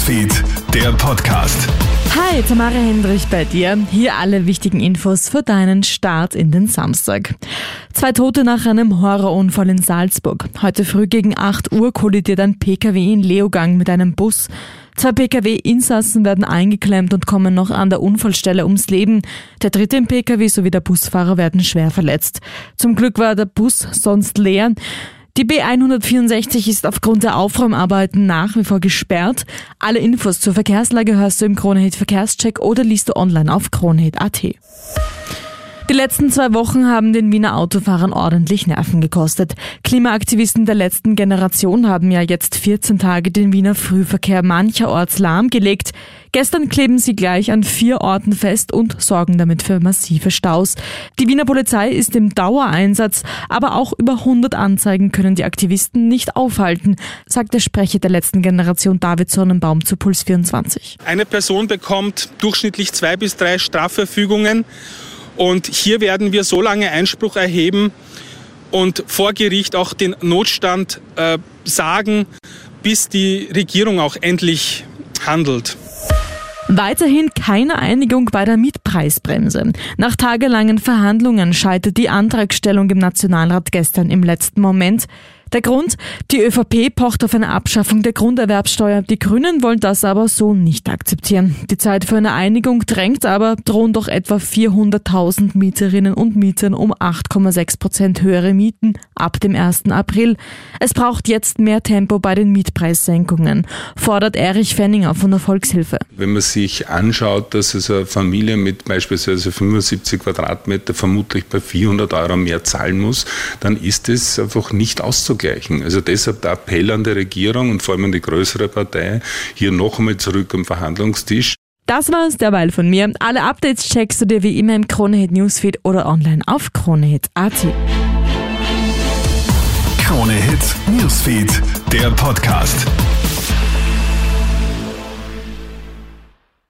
Newsfeed, der Podcast. Hi, Tamara Hendrich bei dir. Hier alle wichtigen Infos für deinen Start in den Samstag. Zwei Tote nach einem Horrorunfall in Salzburg. Heute früh gegen 8 Uhr kollidiert ein Pkw in Leogang mit einem Bus. Zwei Pkw-Insassen werden eingeklemmt und kommen noch an der Unfallstelle ums Leben. Der dritte im Pkw sowie der Busfahrer werden schwer verletzt. Zum Glück war der Bus sonst leer. Die B164 ist aufgrund der Aufräumarbeiten nach wie vor gesperrt. Alle Infos zur Verkehrslage hörst du im Kronehit Verkehrscheck oder liest du online auf kronehit.at. Die letzten zwei Wochen haben den Wiener Autofahrern ordentlich Nerven gekostet. Klimaaktivisten der letzten Generation haben ja jetzt 14 Tage den Wiener Frühverkehr mancherorts lahmgelegt. Gestern kleben sie gleich an vier Orten fest und sorgen damit für massive Staus. Die Wiener Polizei ist im Dauereinsatz, aber auch über 100 Anzeigen können die Aktivisten nicht aufhalten, sagt der Sprecher der letzten Generation David Sonnenbaum zu Puls 24. Eine Person bekommt durchschnittlich zwei bis drei Strafverfügungen und hier werden wir so lange Einspruch erheben und vor Gericht auch den Notstand äh, sagen, bis die Regierung auch endlich handelt. Weiterhin keine Einigung bei der Mietpreisbremse. Nach tagelangen Verhandlungen scheitert die Antragstellung im Nationalrat gestern im letzten Moment. Der Grund, die ÖVP pocht auf eine Abschaffung der Grunderwerbsteuer. Die Grünen wollen das aber so nicht akzeptieren. Die Zeit für eine Einigung drängt aber, drohen doch etwa 400.000 Mieterinnen und Mietern um 8,6 Prozent höhere Mieten ab dem 1. April. Es braucht jetzt mehr Tempo bei den Mietpreissenkungen, fordert Erich Fenninger von der Volkshilfe. Wenn man sich anschaut, dass es eine Familie mit beispielsweise 75 Quadratmeter vermutlich bei 400 Euro mehr zahlen muss, dann ist es einfach nicht auszugleichen. Also deshalb der Appell an die Regierung und vor allem an die größere Partei, hier noch einmal zurück am Verhandlungstisch. Das war es derweil von mir. Alle Updates checkst du dir wie immer im Kronehit Newsfeed oder online auf kronehit.at. Kronehit Newsfeed, der Podcast.